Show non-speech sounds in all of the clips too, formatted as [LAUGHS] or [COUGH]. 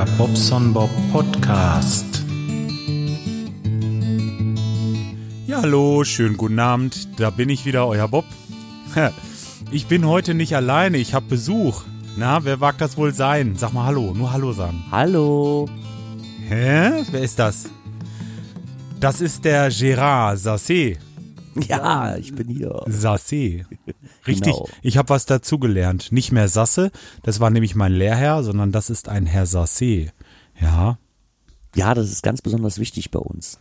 der Bobson Bob Podcast. Ja, hallo, schönen guten Abend. Da bin ich wieder, euer Bob. Ich bin heute nicht alleine, ich habe Besuch. Na, wer wagt das wohl sein? Sag mal Hallo, nur Hallo sagen. Hallo. Hä? Wer ist das? Das ist der Gérard Sassé. [LAUGHS] Ja, ich bin hier. Sassé. [LAUGHS] Richtig, Genau. ich habe was dazugelernt. Nicht mehr Sasse, das war nämlich mein Lehrherr, sondern das ist ein Herr Sassé. Ja, Ja, das ist ganz besonders wichtig bei uns,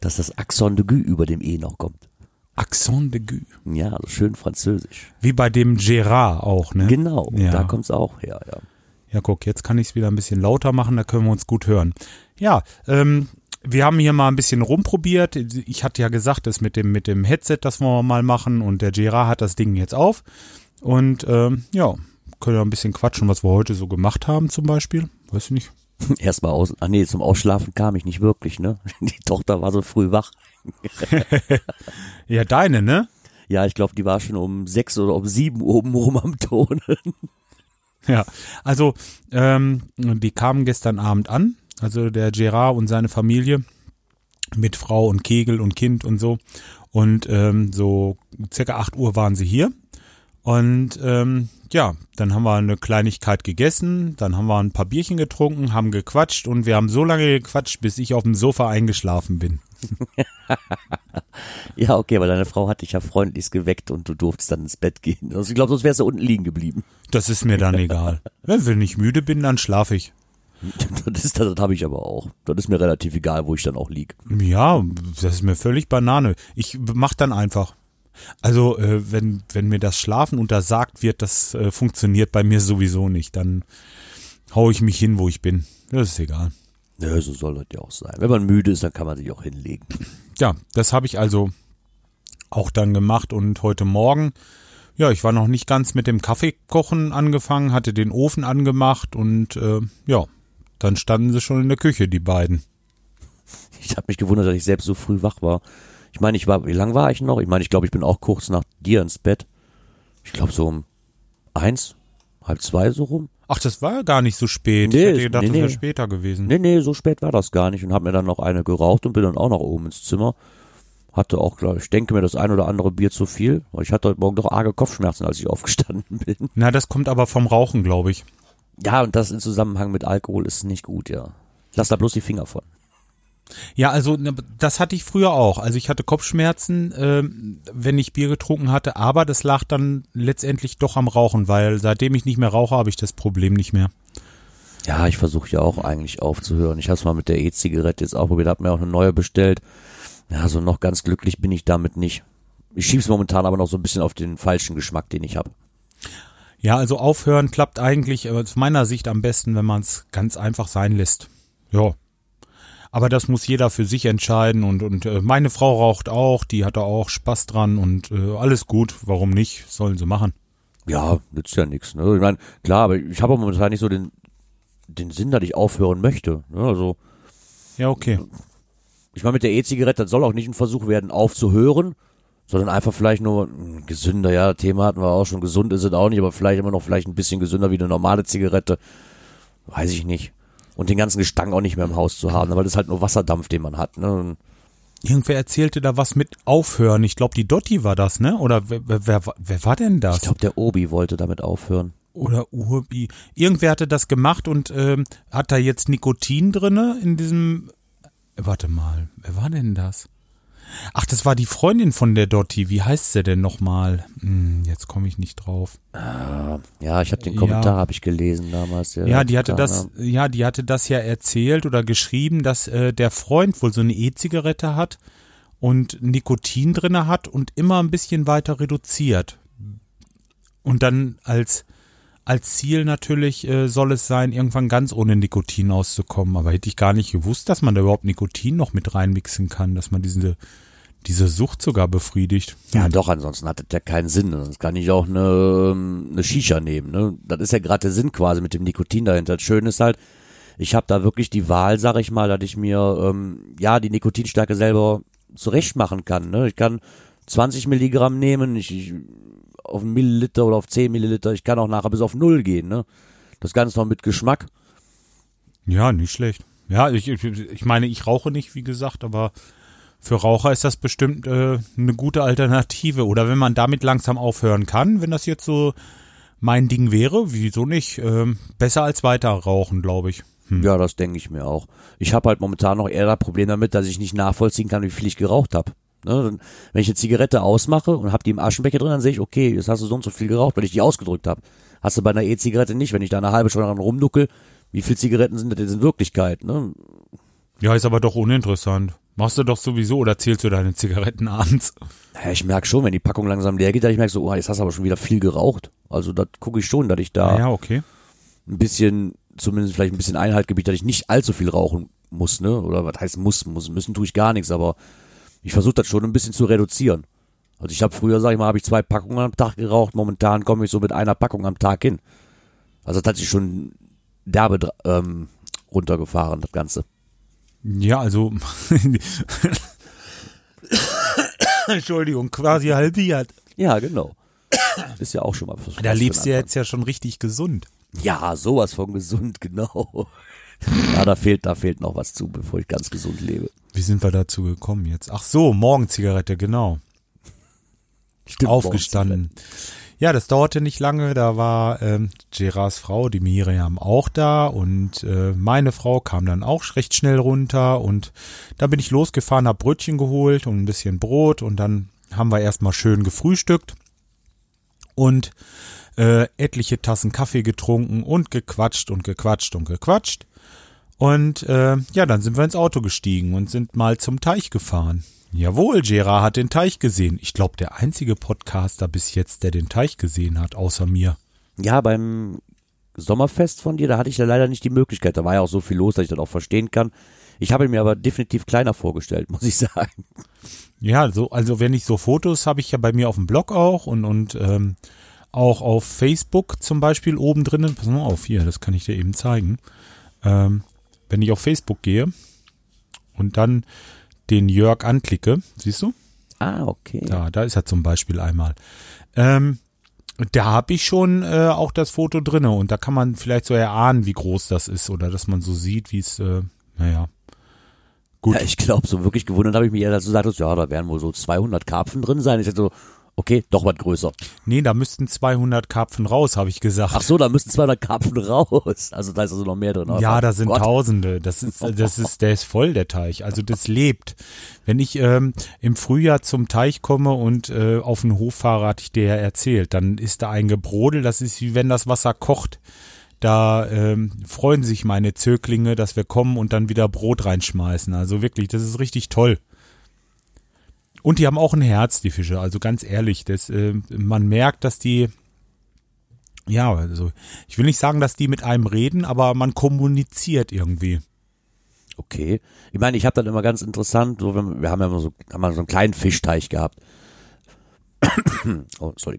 dass das Accent de Gue über dem E noch kommt. Accent de Gue. Ja, also schön französisch. Wie bei dem Gérard auch, ne? Genau, Ja. da kommt's auch her, ja. Ja, guck, jetzt kann ich es wieder ein bisschen lauter machen, da können wir uns gut hören. Ja, ähm, wir haben hier mal ein bisschen rumprobiert. Ich hatte ja gesagt, das mit dem, mit dem Headset, das wollen wir mal machen und der Gerard hat das Ding jetzt auf. Und ähm, ja, können wir ein bisschen quatschen, was wir heute so gemacht haben zum Beispiel. Weiß ich nicht. [LAUGHS] Erstmal aus, ah nee, zum Ausschlafen kam ich nicht wirklich, ne? [LAUGHS] Die Tochter war so früh wach. [LAUGHS] Ja, deine, ne? Ja, ich glaube, die war schon um sechs oder um sieben oben rum am Ton. Ja, also ähm, die kamen gestern Abend an, also der Gerard und seine Familie mit Frau und Kegel und Kind und so. Und ähm, so circa 8 Uhr waren sie hier. Und ähm, ja, dann haben wir eine Kleinigkeit gegessen, dann haben wir ein paar Bierchen getrunken, haben gequatscht und wir haben so lange gequatscht, bis ich auf dem Sofa eingeschlafen bin. [LAUGHS] Ja, okay, aber deine Frau hat dich ja freundlichst geweckt und du durftest dann ins Bett gehen. Also ich glaube, sonst wärst du unten liegen geblieben. Das ist mir dann egal. [LAUGHS] Wenn ich müde bin, dann schlafe ich. [LAUGHS] Das, ist, das habe ich aber auch. Das ist mir relativ egal, wo ich dann auch lieg. Ja, das ist mir völlig Banane. Ich mach dann einfach. Also, äh, wenn, wenn mir das Schlafen untersagt wird, das äh, funktioniert bei mir sowieso nicht. Dann hau ich mich hin, wo ich bin. Das ist egal. Nö, so soll das ja auch sein. Wenn man müde ist, dann kann man sich auch hinlegen. Ja, das habe ich also auch dann gemacht und heute Morgen, ja, ich war noch nicht ganz mit dem Kaffeekochen angefangen, hatte den Ofen angemacht und äh, ja, dann standen sie schon in der Küche, die beiden. Ich habe mich gewundert, dass ich selbst so früh wach war. Ich meine, ich war, wie lang war ich noch? Ich meine, ich glaube, ich bin auch kurz nach dir ins Bett. Ich glaube so um eins, halb zwei so rum. Ach, das war ja gar nicht so spät. Nee, ich hätte gedacht, nee, das wäre nee. später gewesen. Nee, nee, so spät war das gar nicht und habe mir dann noch eine geraucht und bin dann auch nach oben ins Zimmer. Hatte auch, glaub ich, denke mir das ein oder andere Bier zu viel, ich hatte heute Morgen doch arge Kopfschmerzen, als ich [LAUGHS] aufgestanden bin. Na, das kommt aber vom Rauchen, glaube ich. Ja, und das in Zusammenhang mit Alkohol ist nicht gut, ja. Lass da bloß die Finger von. Ja, also ne, das hatte ich früher auch. Also ich hatte Kopfschmerzen, ähm, wenn ich Bier getrunken hatte, aber das lag dann letztendlich doch am Rauchen, weil seitdem ich nicht mehr rauche, habe ich das Problem nicht mehr. Ja, ich versuche ja auch eigentlich aufzuhören. Ich habe es mal mit der E-Zigarette jetzt auch probiert, habe mir auch eine neue bestellt. Ja, so noch ganz glücklich bin ich damit nicht. Ich schieb's momentan aber noch so ein bisschen auf den falschen Geschmack, den ich habe. Ja, also aufhören klappt eigentlich äh, aus meiner Sicht am besten, wenn man es ganz einfach sein lässt. Ja. Aber das muss jeder für sich entscheiden und, und äh, meine Frau raucht auch, die hat da auch Spaß dran und äh, alles gut, warum nicht, sollen sie machen. Ja, nützt ja nichts. Ne? Ich meine, klar, aber ich habe momentan nicht so den, den Sinn, dass ich aufhören möchte. Ne? Also, Ja, okay. ich meine, mit der E-Zigarette, das soll auch nicht ein Versuch werden, aufzuhören, sondern einfach vielleicht nur gesünder. Ja, Thema hatten wir auch schon. Gesund ist es auch nicht, aber vielleicht immer noch vielleicht ein bisschen gesünder wie eine normale Zigarette. Weiß ich nicht. Und den ganzen Gestank auch nicht mehr im Haus zu haben, weil das ist halt nur Wasserdampf, den man hat. Ne? Und Irgendwer erzählte da was mit Aufhören. Ich glaube, die Dotti war das, ne? Oder wer, wer, wer, wer war denn das? Ich glaube, der Obi wollte damit aufhören. Oder Urbi. Irgendwer hatte das gemacht und ähm, hat da jetzt Nikotin drinne in diesem. Warte mal, wer war denn das? Ach, das war die Freundin von der Dotti. Wie heißt sie denn nochmal? Hm, jetzt komme ich nicht drauf. Ja, ich habe den Ja. Kommentar, habe ich gelesen damals. der Ja, die hatte das, hat. ja, die hatte das ja erzählt oder geschrieben, dass äh, der Freund wohl so eine E-Zigarette hat und Nikotin drinne hat und immer ein bisschen weiter reduziert. Und dann als als Ziel natürlich äh, soll es sein, irgendwann ganz ohne Nikotin auszukommen. Aber hätte ich gar nicht gewusst, dass man da überhaupt Nikotin noch mit reinmixen kann, dass man diese diese Sucht sogar befriedigt. Ja, doch, ansonsten hat das ja keinen Sinn. Sonst kann ich auch eine, ähm, eine Shisha nehmen. Ne? Das ist ja gerade der Sinn quasi mit dem Nikotin dahinter. Das Schöne ist halt, ich habe da wirklich die Wahl, sag ich mal, dass ich mir ähm, ja die Nikotinstärke selber zurecht machen kann. Ne? Ich kann 20 Milligramm nehmen, ich, ich auf einen Milliliter oder auf 10 Milliliter, ich kann auch nachher bis auf null gehen. Ne? Das Ganze noch mit Geschmack. Ja, nicht schlecht. Ja, ich, ich, meine, ich rauche nicht, wie gesagt, aber für Raucher ist das bestimmt äh, eine gute Alternative. Oder wenn man damit langsam aufhören kann, wenn das jetzt so mein Ding wäre, wieso nicht? Ähm, besser als weiter rauchen, glaube ich. Hm. Ja, das denke ich mir auch. Ich habe halt momentan noch eher das Problem damit, dass ich nicht nachvollziehen kann, wie viel ich geraucht habe. Ne? Wenn ich eine Zigarette ausmache und habe die im Aschenbecher drin, dann sehe ich, okay, jetzt hast du so und so viel geraucht, weil ich die ausgedrückt habe. Hast du bei einer E-Zigarette nicht, wenn ich da eine halbe Stunde dran rumduckel, wie viel Zigaretten sind das jetzt in Wirklichkeit? Ne? Ja, ist aber doch uninteressant. Machst du doch sowieso oder zählst du deine Zigaretten abends? Ja, ich merke schon, wenn die Packung langsam leer geht, dann ich merke so, oh, jetzt hast du aber schon wieder viel geraucht. Also das gucke ich schon, dass ich da Ja, okay. ein bisschen, zumindest vielleicht ein bisschen Einhalt gebiete, dass ich nicht allzu viel rauchen muss, ne? Oder was heißt muss, muss müssen tue ich gar nichts, aber ich versuche das schon ein bisschen zu reduzieren. Also ich habe früher, sag ich mal, habe ich zwei Packungen am Tag geraucht, momentan komme ich so mit einer Packung am Tag hin. Also das hat sich schon derbe ähm, runtergefahren, das Ganze. Ja, also. [COUGHS] Entschuldigung, quasi halbiert. Ja, genau. Ist ja auch schon mal was. Da lebst du ja jetzt ja schon richtig gesund. Ja, sowas von gesund, [LAUGHS] genau. [LAUGHS] Ja, da fehlt, da fehlt noch was zu, bevor ich ganz gesund lebe. Wie sind wir dazu gekommen jetzt? Ach so, Morgenzigarette, genau. Stimmt, Aufgestanden. Ja, das dauerte nicht lange. Da war ähm, Gerards Frau, die Miriam, auch da und äh, meine Frau kam dann auch recht schnell runter und da bin ich losgefahren, hab Brötchen geholt und ein bisschen Brot und dann haben wir erstmal schön gefrühstückt und äh, etliche Tassen Kaffee getrunken und gequatscht und gequatscht und gequatscht. Und äh, ja, dann sind wir ins Auto gestiegen und sind mal zum Teich gefahren. Jawohl, Gerard hat den Teich gesehen. Ich glaube, der einzige Podcaster bis jetzt, der den Teich gesehen hat, außer mir. Ja, beim Sommerfest von dir, da hatte ich ja leider nicht die Möglichkeit. Da war ja auch so viel los, dass ich das auch verstehen kann. Ich habe ihn mir aber definitiv kleiner vorgestellt, [LAUGHS] muss ich sagen. Ja, so, also wenn ich so Fotos habe ich ja bei mir auf dem Blog auch und, und ähm, auch auf Facebook zum Beispiel oben drinnen. Pass mal auf, hier, das kann ich dir eben zeigen. Ähm, wenn ich auf Facebook gehe und dann den Jörg anklicke, siehst du? Ah, okay. Da, da ist er zum Beispiel einmal. Ähm, da habe ich schon äh, auch das Foto drinne und da kann man vielleicht so erahnen, wie groß das ist oder dass man so sieht, wie es, äh, naja. Gut. Ja, ich glaube, so wirklich gewundert habe ich mich, als du sagtest, ja, da werden wohl so 200 Karpfen drin sein. Ich dachte so, okay, doch was größer. Nee, da müssten 200 Karpfen raus, habe ich gesagt. Ach so, da müssen 200 Karpfen raus. Also da ist also noch mehr drin. Ja, da sind Gott. Tausende. Das ist, das ist, der ist voll, der Teich. Also das lebt. Wenn ich ähm, im Frühjahr zum Teich komme und äh, auf den Hof fahre, hatte ich dir ja erzählt, dann ist da ein Gebrodel. Das ist wie wenn das Wasser kocht. Da ähm, freuen sich meine Zöglinge, dass wir kommen und dann wieder Brot reinschmeißen. Also wirklich, das ist richtig toll. Und die haben auch ein Herz, die Fische. Also ganz ehrlich, das, äh, man merkt, dass die ja, also ich will nicht sagen, dass die mit einem reden, aber man kommuniziert irgendwie. Okay. Ich meine, ich habe dann immer ganz interessant, so, wir haben ja immer so, haben wir so einen kleinen Fischteich gehabt. [COUGHS] oh, sorry.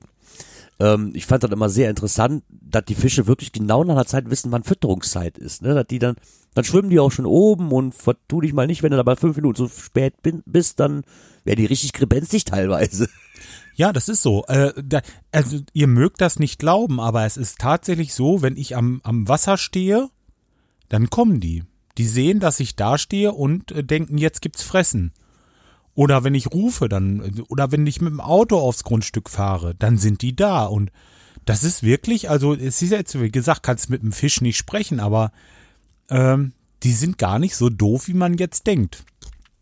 Ähm, ich fand das immer sehr interessant, dass die Fische wirklich genau nach einer Zeit wissen, wann Fütterungszeit ist. Ne? Dass die dann, dann schwimmen die auch schon oben und vertu dich mal nicht, wenn du da bei fünf Minuten so spät bist, dann werden die richtig grenzig teilweise. Ja, das ist so. Äh, da, also ihr mögt das nicht glauben, aber es ist tatsächlich so, wenn ich am, am Wasser stehe, dann kommen die. Die sehen, dass ich da stehe und äh, denken, jetzt gibt's Fressen. Oder wenn ich rufe, dann, oder wenn ich mit dem Auto aufs Grundstück fahre, dann sind die da. Und das ist wirklich, also es ist jetzt, wie gesagt, kannst mit dem Fisch nicht sprechen, aber ähm, die sind gar nicht so doof, wie man jetzt denkt.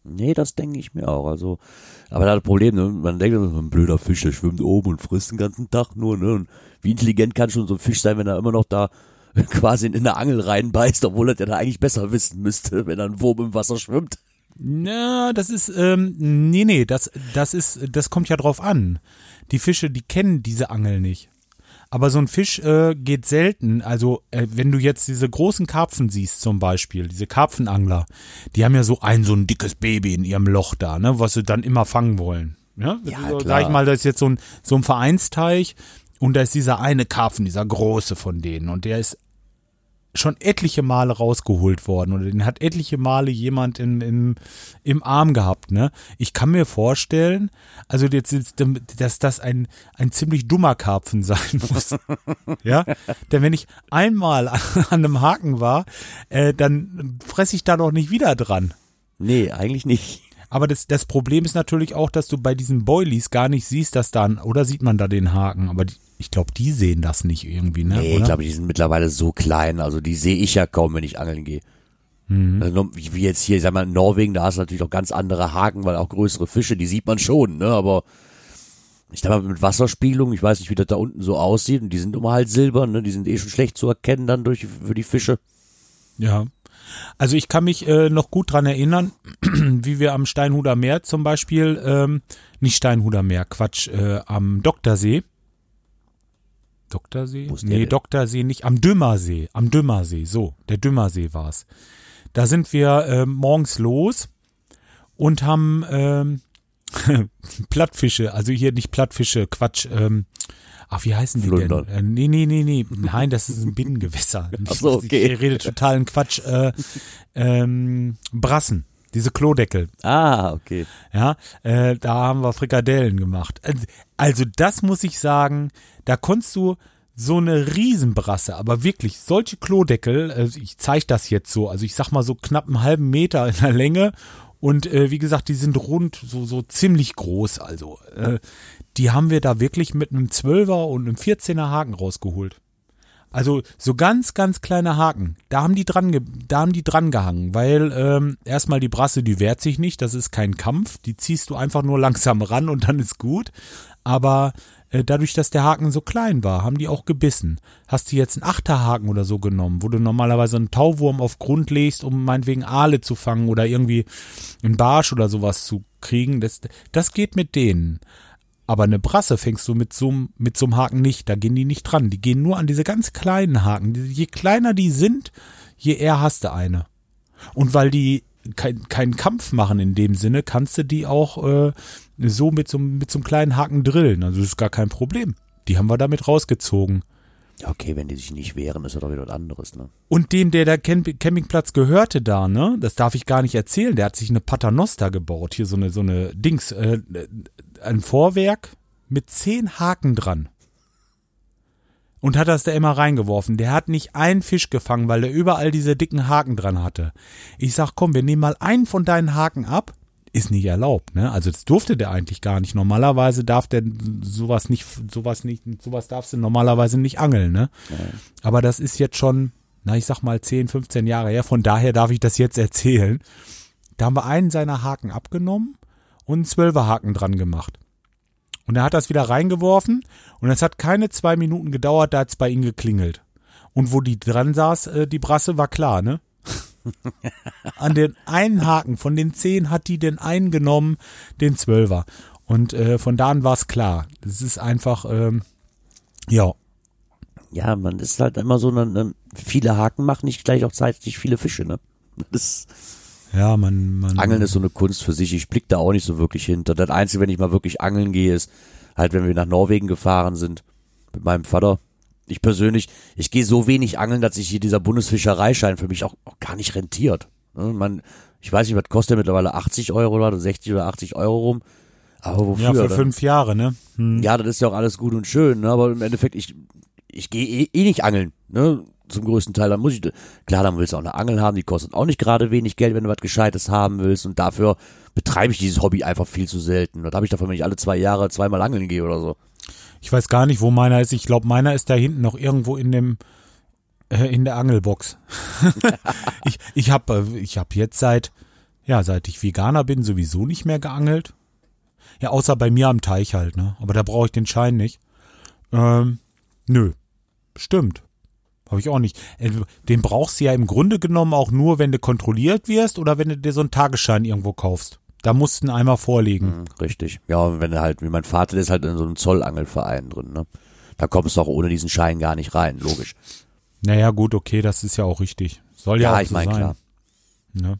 Nee, das denke ich mir auch. Also, aber das Problem, ne? man denkt, so ein blöder Fisch, der schwimmt oben und frisst den ganzen Tag nur. Ne? Und wie intelligent kann schon so ein Fisch sein, wenn er immer noch da [LAUGHS] quasi in eine Angel reinbeißt, obwohl er ja da eigentlich besser wissen müsste, wenn er ein Wurm im Wasser schwimmt. Na, das ist, ähm, nee, nee, das, das ist, das kommt ja drauf an. Die Fische, die kennen diese Angel nicht. Aber so ein Fisch äh, geht selten. Also, äh, wenn du jetzt diese großen Karpfen siehst, zum Beispiel, diese Karpfenangler, die haben ja so ein, so ein dickes Baby in ihrem Loch da, ne, was sie dann immer fangen wollen. Ja, Ja, so, klar. sag ich mal, das ist jetzt so ein, so ein Vereinsteich und da ist dieser eine Karpfen, dieser große von denen und der ist schon etliche Male rausgeholt worden oder den hat etliche Male jemand in, in, im Arm gehabt, ne? Ich kann mir vorstellen, also jetzt dass das ein, ein ziemlich dummer Karpfen sein [LAUGHS] muss. ja? Denn wenn ich einmal an einem Haken war, äh, dann fresse ich da doch nicht wieder dran. Nee, eigentlich nicht. Aber das, das Problem ist natürlich auch, dass du bei diesen Boilies gar nicht siehst, dass da, oder sieht man da den Haken, aber die, ich glaube, die sehen das nicht irgendwie, ne? Nee, oder? ich glaube, die sind mittlerweile so klein, also die sehe ich ja kaum, wenn ich angeln gehe. Mhm. Also, wie jetzt hier, ich sag mal, in Norwegen, da hast du natürlich auch ganz andere Haken, weil auch größere Fische, die sieht man schon, ne? Aber ich sag mal, mit Wasserspiegelung, ich weiß nicht, wie das da unten so aussieht, und die sind immer halt silbern, ne? Die sind eh schon schlecht zu erkennen dann durch für die Fische. Ja. Also ich kann mich äh, noch gut dran erinnern, [CLEARS THROAT] wie wir am Steinhuder Meer zum Beispiel, ähm, nicht Steinhuder Meer, Quatsch, äh, am Doktorsee. Doktorsee? Nee? Doktorsee nicht, am Dümmersee, am Dümmersee, so, der Dümmersee war's. Da sind wir ähm, morgens los und haben ähm, [LAUGHS] Plattfische, also hier nicht Plattfische, Quatsch, ähm, ach, wie heißen die Flundern. denn? Äh, nee, nee, nee, nee, nein, das ist ein Binnengewässer. Ach so, [LAUGHS] okay. Ich rede totalen Quatsch. Äh, ähm, Brassen, diese Klodeckel. Ah, okay. Ja, äh, da haben wir Frikadellen gemacht. Also- Also das muss ich sagen, da konntest du so eine Riesenbrasse, aber wirklich solche Klodeckel, äh, ich zeige das jetzt so, also ich sag mal so knapp einen halben Meter in der Länge und äh, wie gesagt, die sind rund, so, so ziemlich groß, also äh, die haben wir da wirklich mit einem 12er und einem 14er Haken rausgeholt. Also so ganz, ganz kleine Haken. Da haben die dran, da haben die dran gehangen, weil ähm, erstmal die Brasse, die wehrt sich nicht, das ist kein Kampf, die ziehst du einfach nur [LAUGHS] langsam ran und dann ist gut. Aber äh, dadurch, dass der Haken so klein war, haben die auch gebissen. Hast du jetzt einen Achterhaken oder so genommen, wo du normalerweise einen Tauwurm auf Grund legst, um meinetwegen Aale zu fangen oder irgendwie einen Barsch oder sowas zu kriegen, das, das geht mit denen. Aber eine Brasse fängst du mit so, mit so einem Haken nicht. Da gehen die nicht dran. Die gehen nur an diese ganz kleinen Haken. Je kleiner die sind, je eher hast du eine. Und weil die kein, keinen Kampf machen in dem Sinne, kannst du die auch äh, so mit so, mit so einem kleinen Haken drillen. Also das ist gar kein Problem. Die haben wir damit rausgezogen. Okay, wenn die sich nicht wehren, ist ja doch wieder was anderes, ne? Und dem, der der Camp Campingplatz gehörte da, ne, das darf ich gar nicht erzählen, der hat sich eine Paternoster gebaut, hier so eine, so eine Dings, äh, ein Vorwerk mit zehn Haken dran. Und hat das da immer reingeworfen. Der hat nicht einen Fisch gefangen, weil er überall diese dicken Haken dran hatte. Ich sag, komm, wir nehmen mal einen von deinen Haken ab. Ist nicht erlaubt, ne? Also das durfte der eigentlich gar nicht. Normalerweise darf der sowas nicht, sowas nicht, sowas darfst du normalerweise nicht angeln, ne? Aber das ist jetzt schon, na, ich sag mal 10, 15 Jahre her. Von daher darf ich das jetzt erzählen. Da haben wir einen seiner Haken abgenommen und einen Zwölferhaken dran gemacht. Und er hat das wieder reingeworfen und es hat keine zwei Minuten gedauert, da hat's bei ihm geklingelt. Und wo die dran saß, äh, die Brasse, war klar, ne? An den einen Haken von den zehn hat die den einen genommen, den Zwölfer. Und äh, von da an war's klar. Das ist einfach, ähm, ja, Ja, man ist halt immer so, eine, viele Haken machen nicht gleich auch zeitlich viele Fische, ne? Das ja, man, man. Angeln ist so eine Kunst für sich. Ich blick da auch nicht so wirklich hinter. Das Einzige, wenn ich mal wirklich angeln gehe, ist halt, wenn wir nach Norwegen gefahren sind mit meinem Vater. Ich persönlich, ich gehe so wenig angeln, dass sich hier dieser Bundesfischereischein für mich auch, auch gar nicht rentiert. Ne, Man, ich weiß nicht, was kostet der mittlerweile 80 Euro oder 60 oder 80 Euro rum. Aber wofür? Ja, für dann? fünf Jahre, ne? Hm. Ja, das ist ja auch alles gut und schön, ne? aber im Endeffekt, ich, ich gehe eh, eh nicht angeln, ne? Zum größten Teil. Dann muss ich, klar, dann willst du auch eine Angel haben, die kostet auch nicht gerade wenig Geld, wenn du was Gescheites haben willst. Und dafür betreibe ich dieses Hobby einfach viel zu selten. Was habe ich davon, wenn ich alle zwei Jahre zweimal angeln gehe oder so? Ich weiß gar nicht, wo meiner ist. Ich glaube, meiner ist da hinten noch irgendwo in dem äh, in der Angelbox. [LAUGHS] ich ich habe ich hab jetzt seit ja seit ich Veganer bin sowieso nicht mehr geangelt. Ja, außer bei mir am Teich halt, ne? Aber da brauche ich den Schein nicht. Ähm, nö, stimmt. Habe ich auch nicht. Äh, Den brauchst du ja im Grunde genommen auch nur, wenn du kontrolliert wirst oder wenn du dir so einen Tagesschein irgendwo kaufst. Da musst du ihn einmal vorlegen. Hm, richtig. Ja, wenn du halt, wie mein Vater, ist halt in so einem Zollangelverein drin, ne? Da kommst du auch ohne diesen Schein gar nicht rein, logisch. Naja, gut, okay, das ist ja auch richtig. Soll ja, Ja, auch ich so meine, sein. klar. Ne?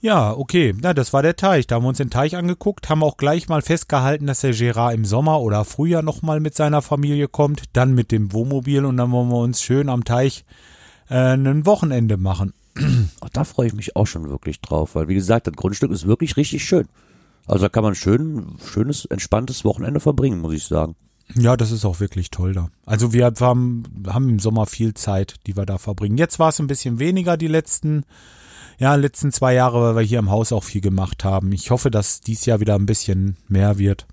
Ja, okay. Na, das war der Teich. Da haben wir uns den Teich angeguckt, haben auch gleich mal festgehalten, dass der Gerard im Sommer oder Frühjahr nochmal mit seiner Familie kommt, dann mit dem Wohnmobil und dann wollen wir uns schön am Teich äh, ein Wochenende machen. Ach, da freue ich mich auch schon wirklich drauf, weil wie gesagt, das Grundstück ist wirklich richtig schön. Also da kann man schön, schönes, entspanntes Wochenende verbringen, muss ich sagen. Ja, das ist auch wirklich toll da. Also wir haben, haben im Sommer viel Zeit, die wir da verbringen. Jetzt war es ein bisschen weniger die letzten, ja, letzten zwei Jahre, weil wir hier im Haus auch viel gemacht haben. Ich hoffe, dass dies Jahr wieder ein bisschen mehr wird.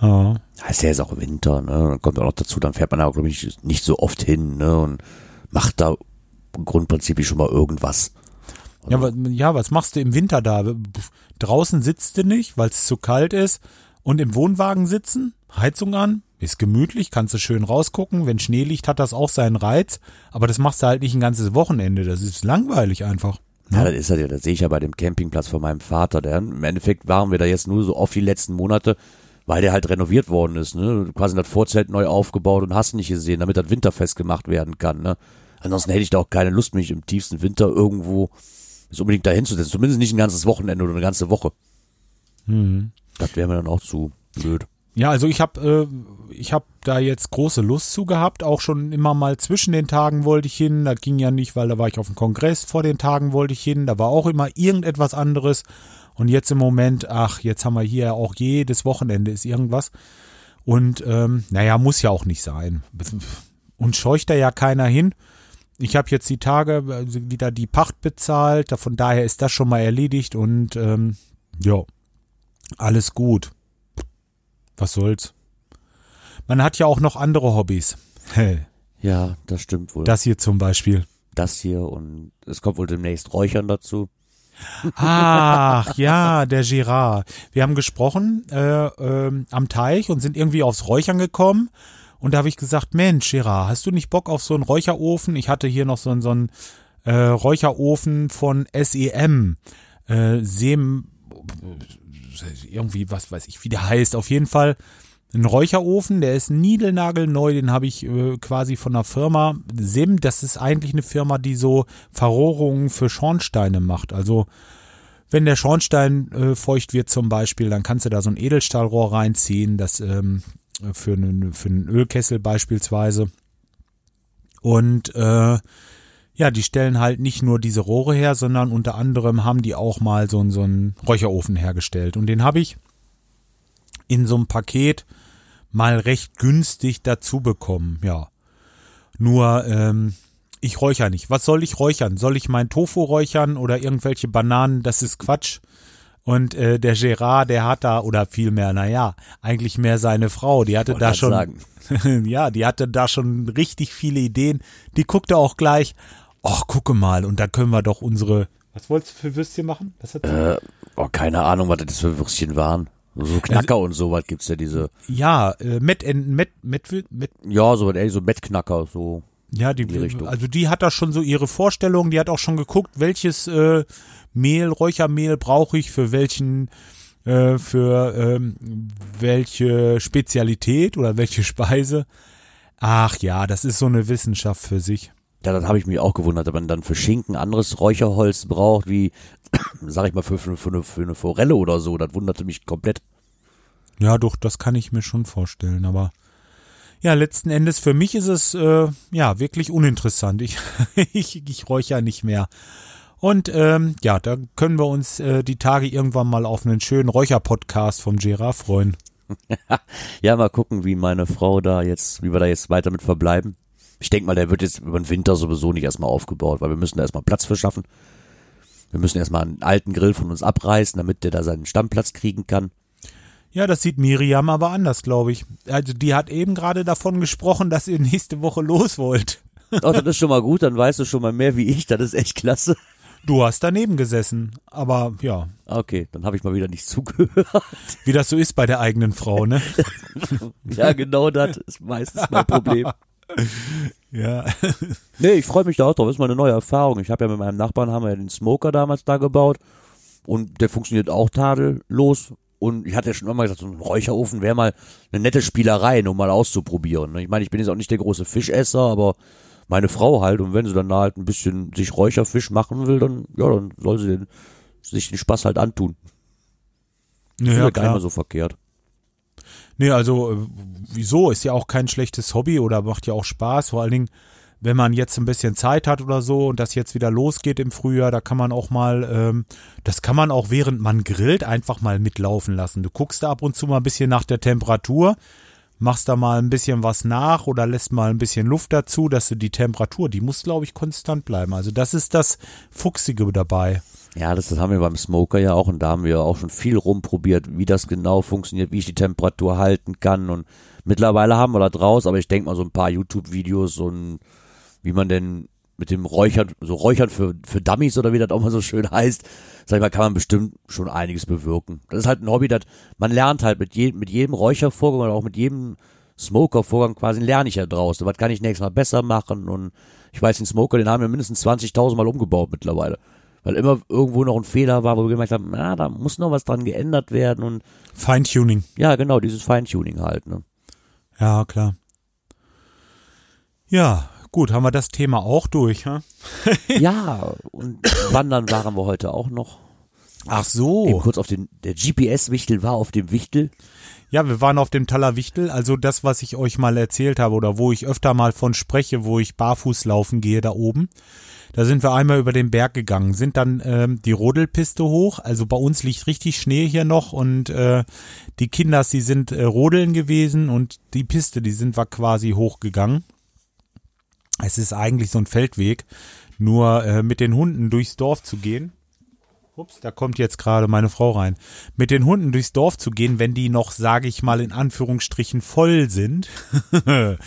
Ja. ja ist ja jetzt auch Winter, ne? Dann kommt auch noch dazu, dann fährt man da, glaube ich, nicht so oft hin, ne? Und macht da grundprinzip schon mal irgendwas. Ja, ja, was machst du im Winter da? Draußen sitzt du nicht, weil es zu kalt ist. Und im Wohnwagen sitzen, Heizung an, ist gemütlich, kannst du schön rausgucken. Wenn Schnee liegt, hat das auch seinen Reiz. Aber das machst du halt nicht ein ganzes Wochenende. Das ist langweilig einfach. Ja, das ist halt ja, das sehe ich ja bei dem Campingplatz von meinem Vater. Der, Im Endeffekt waren wir da jetzt nur so oft die letzten Monate, weil der halt renoviert worden ist, ne? Quasi das Vorzelt neu aufgebaut und hast nicht gesehen, damit das winterfest gemacht werden kann, ne? Ansonsten hätte ich da auch keine Lust, mich im tiefsten Winter irgendwo ist unbedingt dahin zu setzen. Zumindest nicht ein ganzes Wochenende oder eine ganze Woche. Mhm. Das wäre mir dann auch zu blöd. Ja, also ich habe äh, ich habe da jetzt große Lust zu gehabt, auch schon immer mal zwischen den Tagen wollte ich hin, das ging ja nicht, weil da war ich auf dem Kongress, vor den Tagen wollte ich hin, da war auch immer irgendetwas anderes und jetzt im Moment, ach, jetzt haben wir hier auch jedes Wochenende ist irgendwas und ähm, naja, muss ja auch nicht sein und scheucht da ja keiner hin ich habe jetzt die Tage also wieder die Pacht bezahlt, von daher ist das schon mal erledigt und ähm, ja, alles gut. Was soll's? Man hat ja auch noch andere Hobbys. [LAUGHS] ja, das stimmt wohl. Das hier zum Beispiel. Das hier und es kommt wohl demnächst Räuchern dazu. Ach ja, der Girard. Wir haben gesprochen äh, äh, am Teich und sind irgendwie aufs Räuchern gekommen und da habe ich gesagt, Mensch, Gerard, hast du nicht Bock auf so einen Räucherofen? Ich hatte hier noch so, einen, so einen äh, Räucherofen von SEM. Äh, Sem, irgendwie, was weiß ich, wie der heißt. Auf jeden Fall ein Räucherofen, der ist niedelnagelneu, den habe ich äh, quasi von der Firma Sim. Das ist eigentlich eine Firma, die so Verrohrungen für Schornsteine macht. Also wenn der Schornstein äh, feucht wird zum Beispiel, dann kannst du da so ein Edelstahlrohr reinziehen. Das ähm, für einen, für einen Ölkessel beispielsweise. Und äh, ja, die stellen halt nicht nur diese Rohre her, sondern unter anderem haben die auch mal so, so einen Räucherofen hergestellt. Und den habe ich in so einem Paket mal recht günstig dazu bekommen, ja. Nur, ähm, ich räuchere nicht. Was soll ich räuchern? Soll ich mein Tofu räuchern oder irgendwelche Bananen? Das ist Quatsch. Und äh, der Gerard, der hat da, oder vielmehr, naja, eigentlich mehr seine Frau, die hatte da schon, [LAUGHS] ja, die hatte da schon richtig viele Ideen. Die guckte auch gleich, ach, gucke mal, und da können wir doch unsere, was wolltest du für Würstchen machen? Was hat äh, oh, keine Ahnung, was das für Würstchen waren. So Knacker also, und so was gibt's ja diese. Ja, äh, Mettenten, Met, Met, Met, Ja, so, ey, so Mettknacker, so. Ja, die, die Richtung. also die hat da schon so ihre Vorstellung, die hat auch schon geguckt, welches äh, Mehl, Räuchermehl brauche ich für welchen äh, für ähm, welche Spezialität oder welche Speise. Ach ja, das ist so eine Wissenschaft für sich. Ja, das habe ich mich auch gewundert, ob man dann für Schinken anderes Räucherholz braucht, wie, [COUGHS] sag ich mal, für, für, für, eine, für eine Forelle oder so. Das wunderte mich komplett. Ja, doch, das kann ich mir schon vorstellen, aber ja, letzten Endes für mich ist es äh, ja wirklich uninteressant. Ich, [LAUGHS] ich, ich räuchere nicht mehr. Und ähm, ja, da können wir uns äh, die Tage irgendwann mal auf einen schönen Räucher-Podcast vom Gerard freuen. [LAUGHS] ja, mal gucken, wie meine Frau da jetzt, wie wir da jetzt weiter mit verbleiben. Ich denke mal, der wird jetzt über den Winter sowieso nicht erstmal aufgebaut, weil wir müssen da erstmal Platz für schaffen. Wir müssen erstmal einen alten Grill von uns abreißen, damit der da seinen Stammplatz kriegen kann. Ja, das sieht Miriam aber anders, glaube ich. Also die hat eben gerade davon gesprochen, dass ihr nächste Woche los wollt. Oh, das [LAUGHS] ist schon mal gut, dann weißt du schon mal mehr wie ich, das ist echt klasse. Du hast daneben gesessen, aber ja. Okay, dann habe ich mal wieder nicht [LAUGHS] zugehört. Wie das so ist bei der eigenen Frau, ne? [LAUGHS] ja, genau das ist meistens mein Problem. [LAUGHS] Ja. nee, ich freue mich da auch drauf. Das ist mal eine neue Erfahrung. Ich habe ja mit meinem Nachbarn haben wir ja den Smoker damals da gebaut und der funktioniert auch tadellos. Und ich hatte ja schon immer gesagt, so ein Räucherofen wäre mal eine nette Spielerei, um mal auszuprobieren. Ich meine, ich bin jetzt auch nicht der große Fischesser, aber meine Frau halt und wenn sie dann halt ein bisschen sich Räucherfisch machen will, dann ja, dann soll sie den, sich den Spaß halt antun. Ja, ja gar nicht mal so verkehrt. Nee, also äh, wieso? Ist ja auch kein schlechtes Hobby oder macht ja auch Spaß. Vor allen Dingen, wenn man jetzt ein bisschen Zeit hat oder so und das jetzt wieder losgeht im Frühjahr, da kann man auch mal, ähm, das kann man auch während man grillt einfach mal mitlaufen lassen. Du guckst da ab und zu mal ein bisschen nach der Temperatur, machst da mal ein bisschen was nach oder lässt mal ein bisschen Luft dazu, dass du die Temperatur, die muss glaube ich konstant bleiben. Also das ist das Fuchsige dabei. Ja, das, das haben wir beim Smoker ja auch und da haben wir auch schon viel rumprobiert, wie das genau funktioniert, wie ich die Temperatur halten kann und mittlerweile haben wir da draus, aber ich denke mal so ein paar YouTube-Videos, ein wie man denn mit dem Räuchern, so Räuchern für, für Dummies oder wie das auch mal so schön heißt, sag ich mal, kann man bestimmt schon einiges bewirken. Das ist halt ein Hobby, das man lernt halt mit, je, mit jedem Räuchervorgang oder auch mit jedem Smoker-Vorgang quasi lerne ich ja draus. Was kann ich nächstes Mal besser machen und ich weiß, den Smoker, den haben wir mindestens 20.000 Mal umgebaut mittlerweile. Weil immer irgendwo noch ein Fehler war, wo wir gemerkt haben, na, da muss noch was dran geändert werden und. Feintuning. Ja, genau, dieses Feintuning halt, ne. Ja, klar. Ja, Gut, haben wir das Thema auch durch, ha? [LAUGHS] ja, und wandern waren wir heute auch noch. Ach so. Eben kurz auf den, der GPS-Wichtel war auf dem Wichtel. Ja, wir waren auf dem Taler Wichtel, also das, was ich euch mal erzählt habe oder wo ich öfter mal von spreche, wo ich barfuß laufen gehe da oben. Da sind wir einmal über den Berg gegangen, sind dann ähm, die Rodelpiste hoch. Also bei uns liegt richtig Schnee hier noch und äh, die Kinder, die sind äh, rodeln gewesen und die Piste, die sind wir quasi hochgegangen. Es ist eigentlich so ein Feldweg, nur äh, mit den Hunden durchs Dorf zu gehen. Ups, da kommt jetzt gerade meine Frau rein. Mit den Hunden durchs Dorf zu gehen, wenn die noch, sage ich mal in Anführungsstrichen, voll sind, [LAUGHS]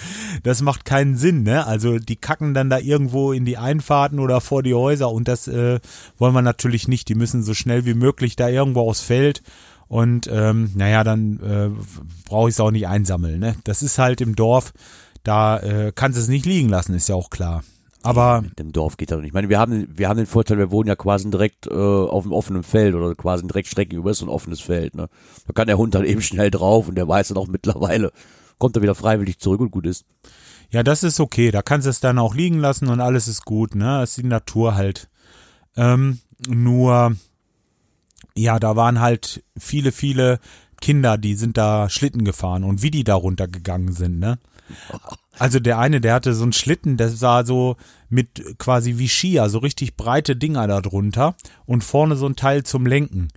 das macht keinen Sinn, ne? Also die kacken dann da irgendwo in die Einfahrten oder vor die Häuser und das äh, wollen wir natürlich nicht. Die müssen so schnell wie möglich da irgendwo aufs Feld und ähm, naja, dann äh, brauche ich es auch nicht einsammeln, ne? Das ist halt im Dorf da äh, kannst du es nicht liegen lassen, ist ja auch klar. Aber mit dem Dorf geht das nicht. Ich meine, wir haben, wir haben den Vorteil, wir wohnen ja quasi direkt äh, auf dem offenen Feld oder quasi direkt Strecken über so ein offenes Feld. Ne? Da kann der Hund dann eben schnell drauf und der weiß dann auch mittlerweile, kommt er wieder freiwillig zurück und gut ist. Ja, das ist okay. Da kannst du es dann auch liegen lassen und alles ist gut. Ne, das ist die Natur halt. Ähm, nur, ja, da waren halt viele, viele Kinder, die sind da Schlitten gefahren und wie die da runtergegangen sind, ne? Also der eine, der hatte so einen Schlitten, der sah so mit quasi wie Skier, so richtig breite Dinger da drunter und vorne so ein Teil zum Lenken.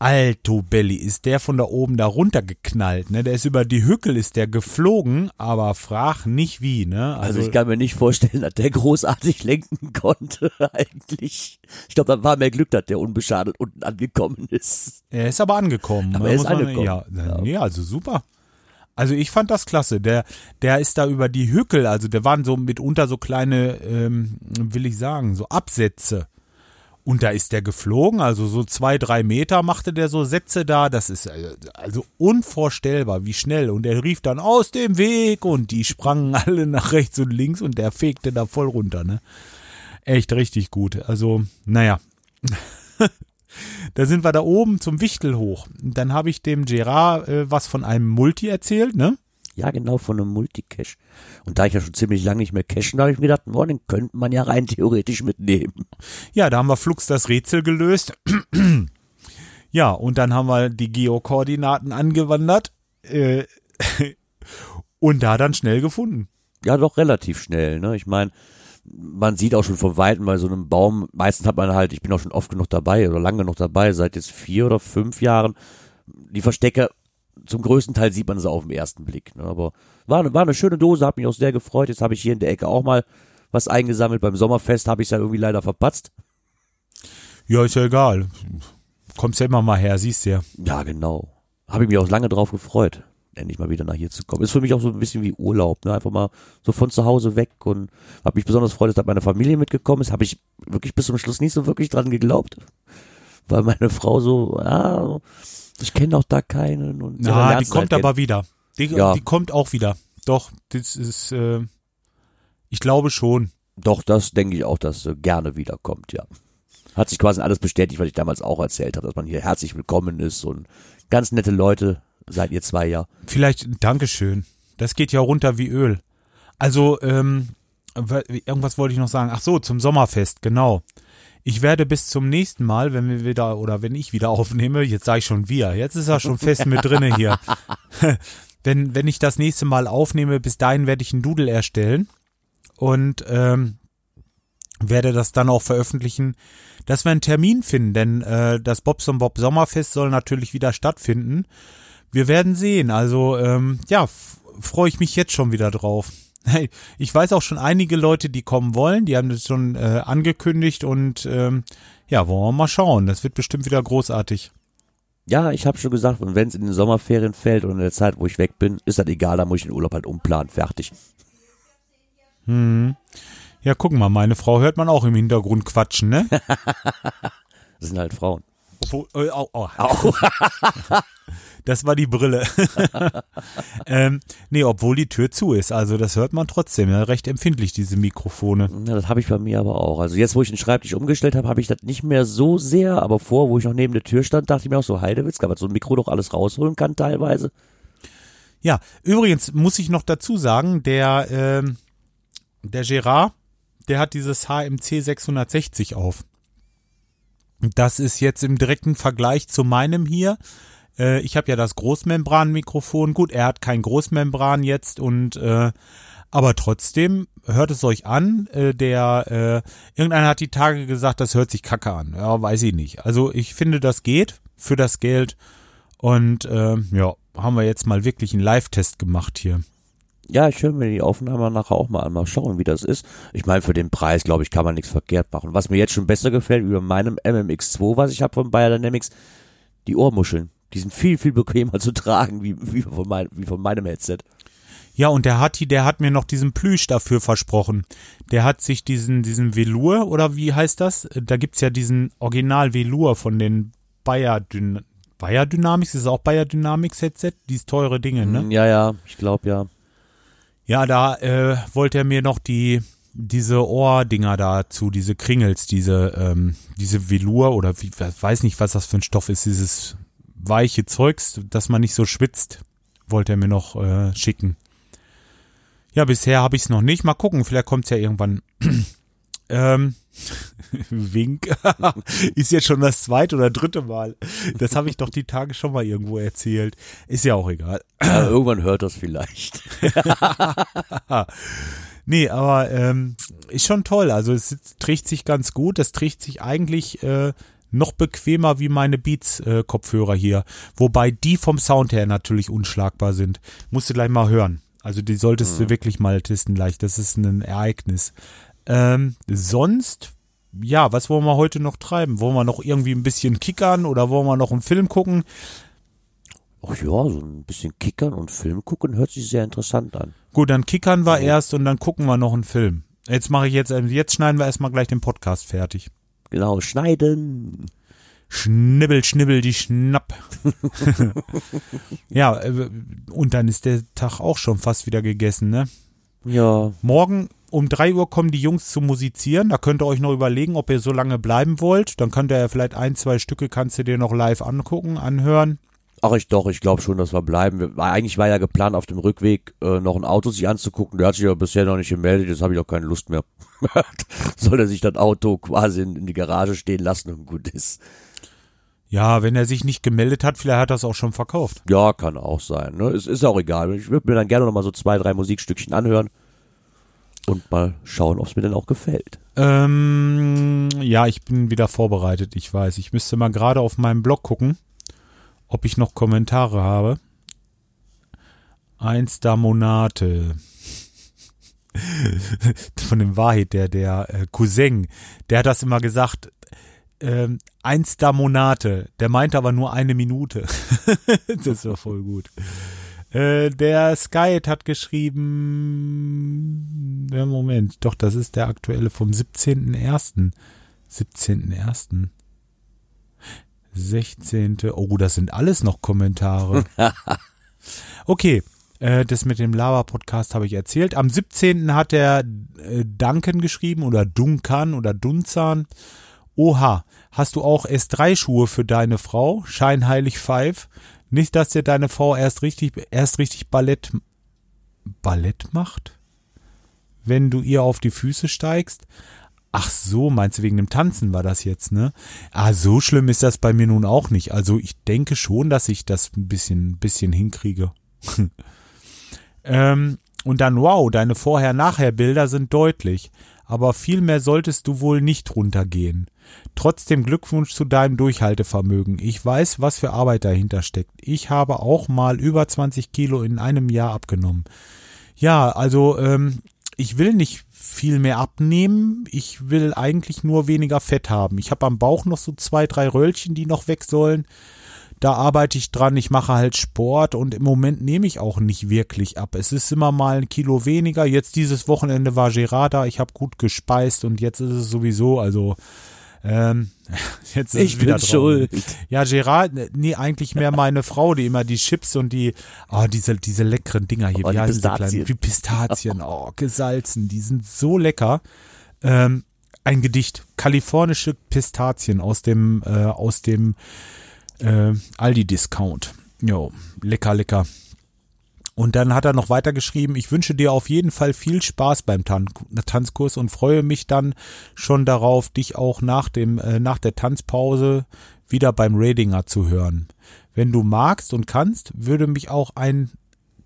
Alto Belly, ist der von da oben da runtergeknallt, ne? Der ist über die Hückel, ist der geflogen, aber frag nicht wie, ne? Also, also ich kann mir nicht vorstellen, dass der großartig lenken [LAUGHS] konnte, eigentlich. Ich glaube, da war mehr Glück, dass der unbeschadet unten angekommen ist. Er ist aber angekommen. Aber er ist angekommen. Ja, ja. Nee, also super. Also ich fand das klasse. Der, der ist da über die Hückel, also der waren so mitunter so kleine, ähm, will ich sagen, so Absätze. Und da ist der geflogen, also so zwei, drei Meter machte der so Sätze da. Das ist äh, also unvorstellbar, wie schnell. Und er rief dann aus dem Weg und die sprangen [LAUGHS] alle nach rechts und links und der fegte da voll runter, ne? Echt richtig gut. Also, naja. [LAUGHS] Da sind wir da oben zum Wichtel hoch. Dann habe ich dem Gerard äh, was von einem Multi erzählt, ne? Ja, genau, von einem Multicache. Und da ich ja schon ziemlich lange nicht mehr cashen, habe ich mir gedacht, boah, den könnte man ja rein theoretisch mitnehmen. Ja, da haben wir Flux das Rätsel gelöst. [CLEARS THROAT] ja, und dann haben wir die Geokoordinaten angewandert äh, [LAUGHS] und da dann schnell gefunden. Ja, doch relativ schnell, ne? Ich meine, man sieht auch schon von Weitem bei so einem Baum, meistens hat man halt, ich bin auch schon oft genug dabei oder lange genug dabei, seit jetzt vier oder fünf Jahren, die Verstecke, zum größten Teil sieht man sie auf den ersten Blick. Ne? Aber war, war eine schöne Dose, hat mich auch sehr gefreut. Jetzt habe ich hier in der Ecke auch mal was eingesammelt. Beim Sommerfest habe ich es ja irgendwie leider verpatzt. Ja, ist ja egal. Kommst ja immer mal her, siehst du ja. Ja, genau. Habe ich mich auch lange drauf gefreut endlich mal wieder nach hier zu kommen. Ist für mich auch so ein bisschen wie Urlaub, ne? Einfach mal so von zu Hause weg und habe mich besonders gefreut, dass meine Familie mitgekommen ist. Habe ich wirklich bis zum Schluss nicht so wirklich dran geglaubt, weil meine Frau so, ja, ich kenne doch da keinen und so. Ja, die kommt halt aber wieder. Die, ja. die kommt auch wieder. Doch, das ist, äh, ich glaube schon. Doch, das denke ich auch, dass sie gerne wiederkommt, ja. Hat sich quasi alles bestätigt, was ich damals auch erzählt habe, dass man hier herzlich willkommen ist und ganz nette Leute, seid ihr zwei ja. Vielleicht, Dankeschön. Das geht ja runter wie Öl. Also, ähm, irgendwas wollte ich noch sagen. Ach so, zum Sommerfest, genau. Ich werde bis zum nächsten Mal, wenn wir wieder oder wenn ich wieder aufnehme, jetzt sage ich schon wir, jetzt ist er schon fest mit drinne hier. [LAUGHS] wenn, wenn ich das nächste Mal aufnehme, bis dahin werde ich einen Doodle erstellen und ähm, werde das dann auch veröffentlichen, dass wir einen Termin finden, denn äh, das Bobs und Bob Sommerfest soll natürlich wieder stattfinden. Wir werden sehen. Also ähm, ja, freue ich mich jetzt schon wieder drauf. Hey, ich weiß auch schon einige Leute, die kommen wollen, die haben das schon äh, angekündigt und ähm, ja, wollen wir mal schauen. Das wird bestimmt wieder großartig. Ja, ich habe schon gesagt, und wenn es in den Sommerferien fällt und in der Zeit, wo ich weg bin, ist das egal, da muss ich den Urlaub halt umplanen, fertig. Hm. Ja, guck mal, meine Frau hört man auch im Hintergrund quatschen, ne? [LAUGHS] das sind halt Frauen. Obwohl, äh, oh, [LAUGHS] oh. Das war die Brille. [LAUGHS] ähm, nee, obwohl die Tür zu ist. Also das hört man trotzdem. Ja, recht empfindlich, diese Mikrofone. Ja, das habe ich bei mir aber auch. Also jetzt, wo ich den Schreibtisch umgestellt habe, habe ich das nicht mehr so sehr. Aber vor, wo ich noch neben der Tür stand, dachte ich mir auch so, Heidewitzka, was so ein Mikro doch alles rausholen kann teilweise. Ja, übrigens muss ich noch dazu sagen, der, ähm, der Gerard, der hat dieses HMC 660 auf. Das ist jetzt im direkten Vergleich zu meinem hier. Äh, ich habe ja das Großmembran-Mikrofon. Gut, er hat kein Großmembran jetzt und äh, aber trotzdem hört es euch an. Äh, der äh, irgendeiner hat die Tage gesagt, das hört sich kacke an. Ja, weiß ich nicht. Also ich finde, das geht für das Geld und äh, ja, haben wir jetzt mal wirklich einen Live-Test gemacht hier. Ja, ich höre mir die Aufnahme nachher auch mal an, mal schauen, wie das ist. Ich meine, für den Preis, glaube ich, kann man nichts verkehrt machen. Was mir jetzt schon besser gefällt, über meinem MMX2, was ich habe von Bayer Dynamics, die Ohrmuscheln. Die sind viel, viel bequemer zu tragen, wie, wie, von, mein, wie von meinem Headset. Ja, und der Hatti, der hat mir noch diesen Plüsch dafür versprochen. Der hat sich diesen, diesen Velour, oder wie heißt das? Da gibt's ja diesen Original Velour von den Bayer, Dyn Bayer Dynamics, ist es auch Bayer Dynamics Headset? Dieses teure Dinge, ne? Ja, ja, ich glaube ja. Ja, da äh, wollte er mir noch die diese Ohrdinger dazu, diese Kringels, diese ähm, diese Velour oder wie, weiß nicht, was das für ein Stoff ist, dieses weiche Zeugs, dass man nicht so schwitzt, wollte er mir noch äh, schicken. Ja, bisher habe ich es noch nicht. Mal gucken, vielleicht kommt es ja irgendwann. [CLEARS THROAT] ähm, [LAUGHS] Wink. [LAUGHS] ist jetzt schon das zweite oder dritte Mal. Das habe ich doch die Tage schon mal irgendwo erzählt. Ist ja auch egal. [CLEARS THROAT] Ja, irgendwann hört das vielleicht. [LAUGHS] nee, aber ähm, ist schon toll. Also es trägt sich ganz gut. Es trägt sich eigentlich äh, noch bequemer wie meine Beats-Kopfhörer äh, hier. Wobei die vom Sound her natürlich unschlagbar sind. Musst du gleich mal hören. Also die solltest mhm. du wirklich mal testen gleich. Das ist ein Ereignis. Ähm, sonst, ja, was wollen wir heute noch treiben? Wollen wir noch irgendwie ein bisschen kickern oder wollen wir noch einen Film gucken? Ach ja, so ein bisschen kickern und Film gucken hört sich sehr interessant an. Gut, dann kickern wir erst und dann gucken wir noch einen Film. Jetzt mache ich jetzt, jetzt schneiden wir erstmal gleich den Podcast fertig. Genau, schneiden. Schnibbel, schnibbel, die Schnapp. [LAUGHS] ja, äh, und dann ist der Tag auch schon fast wieder gegessen, ne? Ja. Morgen um drei Uhr kommen die Jungs zu musizieren. Da könnt ihr euch noch überlegen, ob ihr so lange bleiben wollt. Dann könnt ihr ja vielleicht ein, zwei Stücke kannst du dir noch live angucken, anhören. Ach, ich doch, ich glaube schon, dass wir bleiben. Eigentlich war ja geplant, auf dem Rückweg äh, noch ein Auto sich anzugucken. Der hat sich aber bisher noch nicht gemeldet, jetzt habe ich auch keine Lust mehr. [LAUGHS] Soll er sich das Auto quasi in, in, die Garage stehen lassen und gut ist. Ja, wenn er sich nicht gemeldet hat, vielleicht hat er es auch schon verkauft. Ja, kann auch sein. Ne? Es ist auch egal. Ich würde mir dann gerne noch mal so zwei, drei Musikstückchen anhören und mal schauen, ob es mir denn auch gefällt. Ähm, ja, ich bin wieder vorbereitet, ich weiß. Ich müsste mal gerade auf meinem Blog gucken ob ich noch Kommentare habe. Eins da Monate. [LAUGHS] Von dem Wahid, der, der äh, Cousin, der hat das immer gesagt, ähm, eins da Monate. Der meinte aber nur eine Minute. [LAUGHS] das war voll gut. Äh, der Skyet hat geschrieben, Moment, doch, das ist der aktuelle vom 17.01. 17.01. 16. Oh, das sind alles noch Kommentare. [LAUGHS] Okay, äh, das mit dem Lava-Podcast habe ich erzählt. Am 17. hat er äh, Duncan geschrieben oder Duncan oder Dunzan. Oha, hast du auch S3-Schuhe für deine Frau? Scheinheilig Five. Nicht, dass dir deine Frau erst richtig, erst richtig Ballett, Ballett macht? Wenn du ihr auf die Füße steigst? Ach so, meinst du wegen dem Tanzen war das jetzt, ne? Ah, so schlimm ist das bei mir nun auch nicht. Also ich denke schon, dass ich das ein bisschen, bisschen hinkriege. [LAUGHS] ähm, und dann, wow, deine Vorher-Nachher-Bilder sind deutlich. Aber viel mehr solltest du wohl nicht runtergehen. Trotzdem Glückwunsch zu deinem Durchhaltevermögen. Ich weiß, was für Arbeit dahinter steckt. Ich habe auch mal über 20 Kilo in einem Jahr abgenommen. Ja, also ähm, ich will nicht viel mehr abnehmen. Ich will eigentlich nur weniger Fett haben. Ich habe am Bauch noch so zwei, drei Röllchen, die noch weg sollen. Da arbeite ich dran. Ich mache halt Sport und im Moment nehme ich auch nicht wirklich ab. Es ist immer mal ein Kilo weniger. Jetzt dieses Wochenende war Gerard da. Ich habe gut gespeist und jetzt ist es sowieso, also ähm, [LAUGHS] jetzt ist ich bin drauf. schuld. Ja, Gerard, nee, eigentlich mehr meine Frau, die immer die Chips und die, oh, diese, diese leckeren Dinger hier, Oh, wie die heißen die Pistazien. kleinen? Die Pistazien, oh, gesalzen, die sind so lecker. Ähm, ein Gedicht, kalifornische Pistazien aus dem, äh, aus dem äh, Aldi-Discount. Jo, lecker, lecker. Und dann hat er noch weitergeschrieben, ich wünsche dir auf jeden Fall viel Spaß beim Tan Tanzkurs und freue mich dann schon darauf, dich auch nach dem, äh, nach der Tanzpause wieder beim Radinger zu hören. Wenn du magst und kannst, würde mich auch ein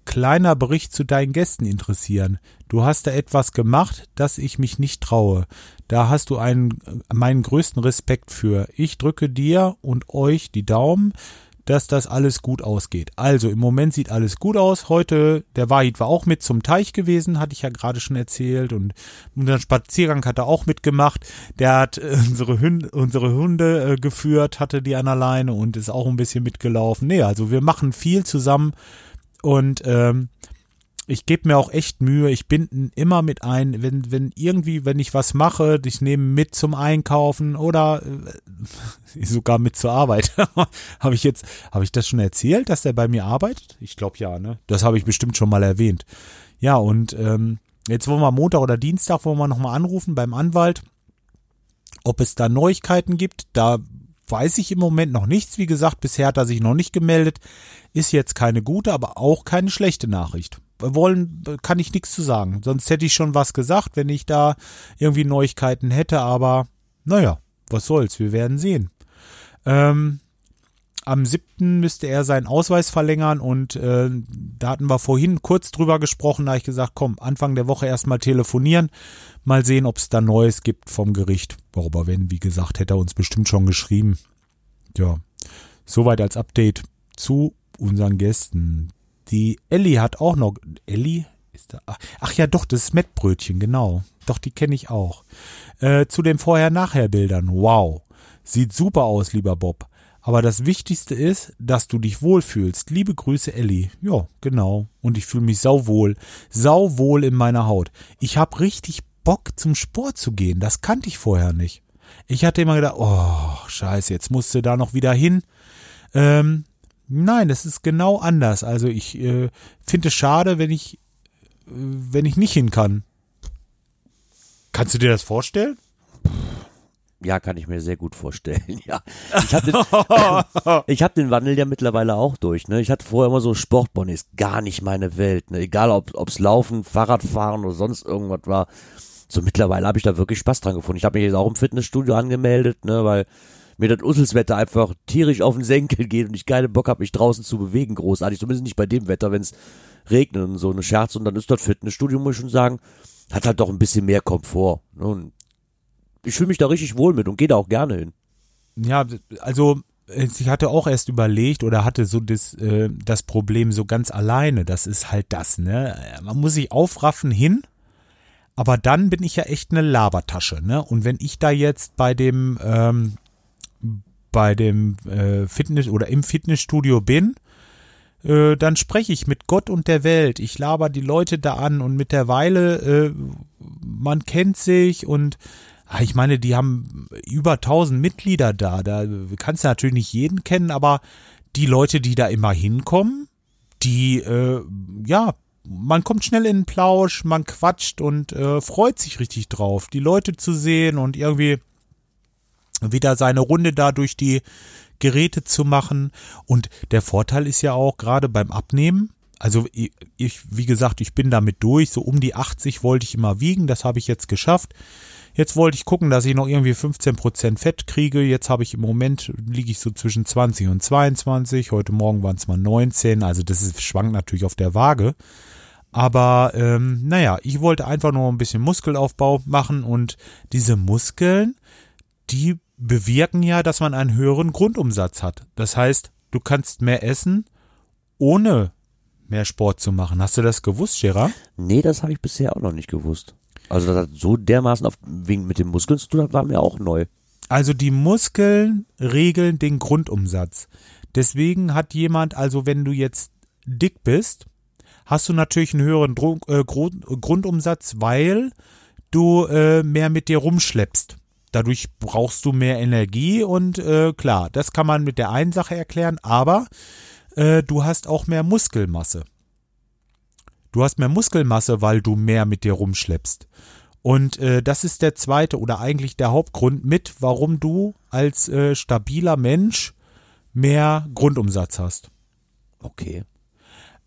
kleiner Bericht zu deinen Gästen interessieren. Du hast da etwas gemacht, das ich mich nicht traue. Da hast du einen, meinen größten Respekt für. Ich drücke dir und euch die Daumen, dass das alles gut ausgeht. Also im Moment sieht alles gut aus. Heute, der Wahid war auch mit zum Teich gewesen, hatte ich ja gerade schon erzählt. Und unseren Spaziergang hat er auch mitgemacht. Der hat äh, [LAUGHS] unsere, Hunde, unsere Hunde äh, geführt, hatte die an der Leine und ist auch ein bisschen mitgelaufen. Nee, also wir machen viel zusammen. Und ähm, ich gebe mir auch echt Mühe. Ich bin immer mit ein, wenn, wenn irgendwie, wenn ich was mache, ich nehme mit zum Einkaufen oder äh, [LAUGHS] sogar mit zur Arbeit. [LAUGHS] habe ich jetzt, habe ich das schon erzählt, dass der bei mir arbeitet? Ich glaube ja, ne? Das habe ich bestimmt schon mal erwähnt. Ja, und ähm, jetzt wollen wir Montag oder Dienstag, wollen wir nochmal anrufen beim Anwalt, ob es da Neuigkeiten gibt. Da weiß ich im Moment noch nichts. Wie gesagt, bisher hat er sich noch nicht gemeldet. Ist jetzt keine gute, aber auch keine schlechte Nachricht. Wollen, kann ich nichts zu sagen. Sonst hätte ich schon was gesagt, wenn ich da irgendwie Neuigkeiten hätte, aber naja, was soll's, wir werden sehen. Ähm, am 7. müsste er seinen Ausweis verlängern und äh, da hatten wir vorhin kurz drüber gesprochen, da habe ich gesagt, komm, Anfang der Woche erstmal telefonieren, mal sehen, ob es da Neues gibt vom Gericht. Worüber wenn, wie gesagt, hätte er uns bestimmt schon geschrieben. Ja, soweit als Update zu unseren Gästen. Die Ellie hat auch noch, Ellie? Ist da, ach, ja, doch, das ist Mettbrötchen, genau. Doch, die kenne ich auch. Äh, zu den Vorher-Nachher-Bildern. Wow. Sieht super aus, lieber Bob. Aber das Wichtigste ist, dass du dich wohlfühlst. Liebe Grüße, Elli. Ja, genau. Und ich fühle mich sauwohl. Sauwohl in meiner Haut. Ich habe richtig Bock zum Sport zu gehen. Das kannte ich vorher nicht. Ich hatte immer gedacht, oh, scheiße, jetzt musst du da noch wieder hin. Ähm, nein, das ist genau anders. Also ich äh, finde es schade, wenn ich, äh, wenn ich nicht hin kann. Kannst du dir das vorstellen? Ja, kann ich mir sehr gut vorstellen, [LAUGHS] ja. Ich habe den, ich hab den Wandel ja mittlerweile auch durch, ne. Ich hatte vorher immer so Sportbonn ist gar nicht meine Welt, ne. Egal ob ob's Laufen, Fahrradfahren oder sonst irgendwas war. So mittlerweile habe ich da wirklich Spaß dran gefunden. Ich habe mich jetzt auch im Fitnessstudio angemeldet, ne, weil mir das Usselswetter einfach tierisch auf den Senkel geht und ich keinen Bock habe, mich draußen zu bewegen, großartig. Zumindest nicht bei dem Wetter, wenn es regnet und so eine Scherz. Und dann ist das Fitnessstudio, muss ich schon sagen, hat halt doch ein bisschen mehr Komfort. Ne? Und ich fühle mich da richtig wohl mit und gehe da auch gerne hin. Ja, also ich hatte auch erst überlegt oder hatte so das, äh, das Problem so ganz alleine. Das ist halt das, ne? Man muss sich aufraffen hin, aber dann bin ich ja echt eine Labertasche, ne? Und wenn ich da jetzt bei dem ähm, bei dem äh, Fitness oder im Fitnessstudio bin, äh, dann spreche ich mit Gott und der Welt. Ich laber die Leute da an und mittlerweile äh, man kennt sich und Ah, Ich meine, die haben über 1000 Mitglieder da. Da kannst du natürlich nicht jeden kennen, aber die Leute, die da immer hinkommen, die, äh, ja, man kommt schnell in den Plausch, man quatscht und äh, freut sich richtig drauf, die Leute zu sehen und irgendwie wieder seine Runde da durch die Geräte zu machen. Und der Vorteil ist ja auch gerade beim Abnehmen, also ich, wie gesagt, ich bin damit durch, so um die 80 wollte ich immer wiegen, das habe ich jetzt geschafft. Jetzt wollte ich gucken, dass ich noch irgendwie 15% Fett kriege. Jetzt habe ich im Moment, liege ich so zwischen 20 und 22. Heute Morgen waren es mal 19. Also das ist, schwankt natürlich auf der Waage. Aber ähm, naja, ich wollte einfach nur ein bisschen Muskelaufbau machen und diese Muskeln, die bewirken ja, dass man einen höheren Grundumsatz hat. Das heißt, du kannst mehr essen, ohne mehr Sport zu machen. Hast du das gewusst, Gerard? Nee, das habe ich bisher auch noch nicht gewusst. Also das hat so dermaßen auf, wegen mit den Muskeln zu tun hat, war mir auch neu. Also die Muskeln regeln den Grundumsatz. Deswegen hat jemand, also wenn du jetzt dick bist, hast du natürlich einen höheren äh, Grund Grundumsatz, weil du äh, mehr mit dir rumschleppst. Dadurch brauchst du mehr Energie und äh, klar, das kann man mit der einen Sache erklären, aber äh, du hast auch mehr Muskelmasse. Du hast mehr Muskelmasse, weil du mehr mit dir rumschleppst. Und äh, das ist der zweite oder eigentlich der Hauptgrund mit, warum du als äh, stabiler Mensch mehr Grundumsatz hast. Okay.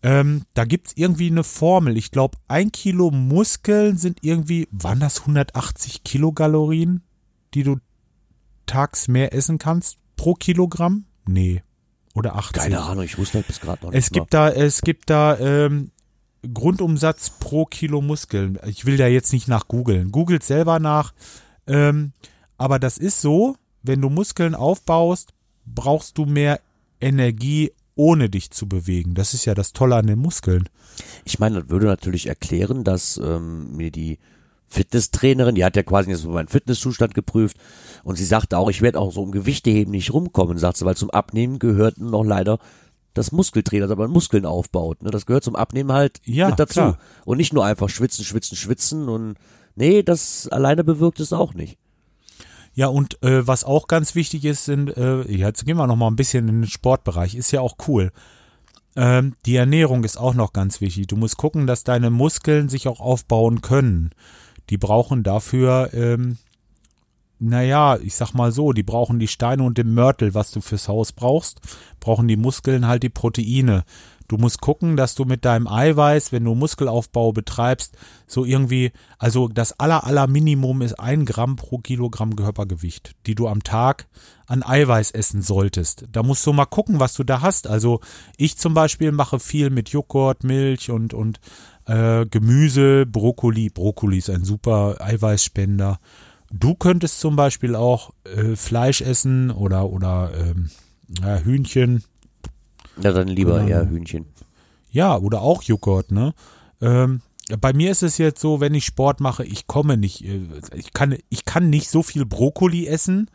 Ähm, da gibt's irgendwie eine Formel. Ich glaube, ein Kilo Muskeln sind irgendwie, waren das 180 Kilokalorien, die du tags mehr essen kannst pro Kilogramm? Nee. Oder 80. Keine Ahnung, ich wusste bis gerade noch nicht. Es gibt da, es gibt da ähm, Grundumsatz pro Kilo Muskeln. Ich will da jetzt nicht nach googeln. Googelt selber nach. Ähm, aber das ist so, wenn du Muskeln aufbaust, brauchst du mehr Energie, ohne dich zu bewegen. Das ist ja das Tolle an den Muskeln. Ich meine, das würde natürlich erklären, dass ähm, mir die Fitnesstrainerin, die hat ja quasi jetzt meinen Fitnesszustand geprüft und sie sagte auch, ich werde auch so um Gewichteheben nicht rumkommen, sagt sie, weil zum Abnehmen gehört noch leider das Muskeltrainer, dass man Muskeln aufbaut. Ne? Das gehört zum Abnehmen halt Ja, mit dazu. klar. Und nicht nur einfach schwitzen, schwitzen, schwitzen und nee, das alleine bewirkt es auch nicht. Ja, und äh, was auch ganz wichtig ist, sind, äh, jetzt gehen wir noch mal ein bisschen in den Sportbereich, ist ja auch cool. Ähm, die Ernährung ist auch noch ganz wichtig. Du musst gucken, dass deine Muskeln sich auch aufbauen können. Die brauchen dafür, ähm, naja, ich sag mal so, die brauchen die Steine und den Mörtel, was du fürs Haus brauchst, brauchen die Muskeln halt die Proteine. Du musst gucken, dass du mit deinem Eiweiß, wenn du Muskelaufbau betreibst, so irgendwie, also das aller, aller Minimum ist ein Gramm pro Kilogramm Körpergewicht, die du am Tag an Eiweiß essen solltest. Da musst du mal gucken, was du da hast. Also ich zum Beispiel mache viel mit Joghurt, Milch und, und äh, Gemüse, Brokkoli. Brokkoli ist ein super Eiweißspender. Du könntest zum Beispiel auch äh, Fleisch essen oder, oder ähm, ja, Hühnchen. Ja, dann lieber Genau. eher Hühnchen. Ja, oder auch Joghurt, ne? Ähm, bei mir ist es jetzt so, wenn ich Sport mache, ich komme nicht, äh, ich kann, ich kann nicht so viel Brokkoli essen,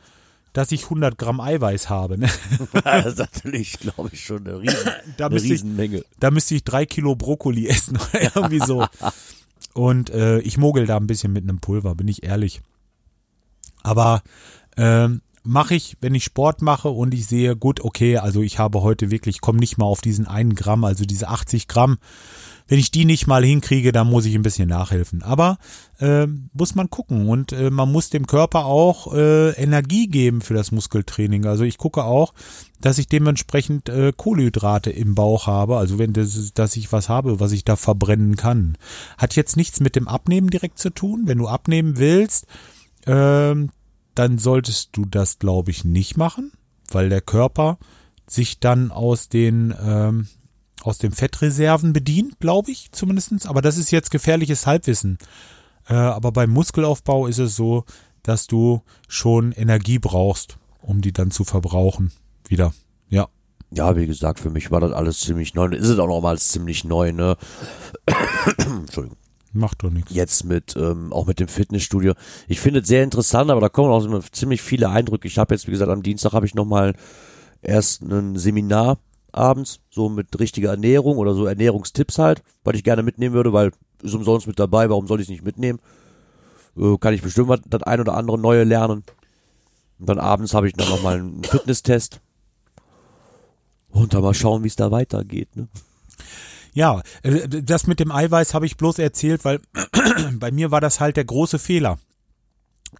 dass ich 100 Gramm Eiweiß habe. Ne? [LAUGHS] das ist natürlich, glaube ich, schon eine, Riesen, [LAUGHS] Da eine müsste ich, Riesenmenge. da müsste ich drei Kilo Brokkoli [LAUGHS] essen oder irgendwie so. Und äh, ich mogel da ein bisschen mit einem Pulver, bin ich ehrlich. Aber ähm, mache ich, wenn ich Sport mache und ich sehe, gut, okay, also ich habe heute wirklich, ich komme nicht mal auf diesen einen Gramm, also diese 80 Gramm. Wenn ich die nicht mal hinkriege, dann muss ich ein bisschen nachhelfen. Aber äh, muss man gucken und äh, man muss dem Körper auch äh, Energie geben für das Muskeltraining. Also ich gucke auch, dass ich dementsprechend äh, Kohlenhydrate im Bauch habe. Also wenn das, dass ich was habe, was ich da verbrennen kann. Hat jetzt nichts mit dem Abnehmen direkt zu tun. Wenn du abnehmen willst, ähm, dann solltest du das, glaube ich, nicht machen, weil der Körper sich dann aus den ähm, aus den Fettreserven bedient, glaube ich, zumindestens. Aber das ist jetzt gefährliches Halbwissen. Äh, aber beim Muskelaufbau ist es so, dass du schon Energie brauchst, um die dann zu verbrauchen. Wieder. Ja. Ja, wie gesagt, für mich war das alles ziemlich neu. Ist es auch nochmals ziemlich neu, ne? [COUGHS] Entschuldigung. Macht doch nichts. Jetzt mit, ähm, auch mit dem Fitnessstudio. Ich finde es sehr interessant, aber da kommen auch ziemlich viele Eindrücke. Ich habe jetzt, wie gesagt, am Dienstag habe ich nochmal erst ein Seminar abends, so mit richtiger Ernährung oder so Ernährungstipps halt, was ich gerne mitnehmen würde, weil ist umsonst mit dabei, warum soll ich es nicht mitnehmen? Äh, kann ich bestimmt das ein oder andere neue lernen. Und dann abends habe ich dann nochmal einen Fitnesstest. Und dann mal schauen, wie es da weitergeht, ne? Ja, äh, das mit dem Eiweiß habe ich bloß erzählt, weil [CLEARS THROAT] bei mir war das halt der große Fehler.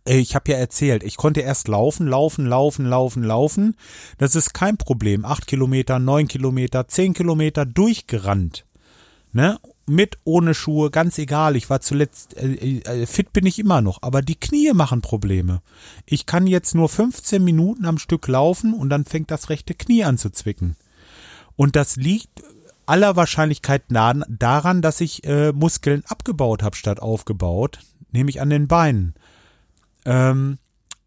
Ich habe ja erzählt, ich konnte erst laufen, laufen, laufen, laufen, laufen. Das ist kein Problem. Acht Kilometer, neun Kilometer, zehn Kilometer durchgerannt. Ne? Mit, ohne Schuhe, ganz egal. Ich war zuletzt, äh, äh, fit bin ich immer noch, aber die Knie machen Probleme. Ich kann jetzt nur 15 Minuten am Stück laufen und dann fängt das rechte Knie an zu zwicken. Und das liegt aller Wahrscheinlichkeit daran, dass ich äh, Muskeln abgebaut habe statt aufgebaut, nämlich an den Beinen. Ähm,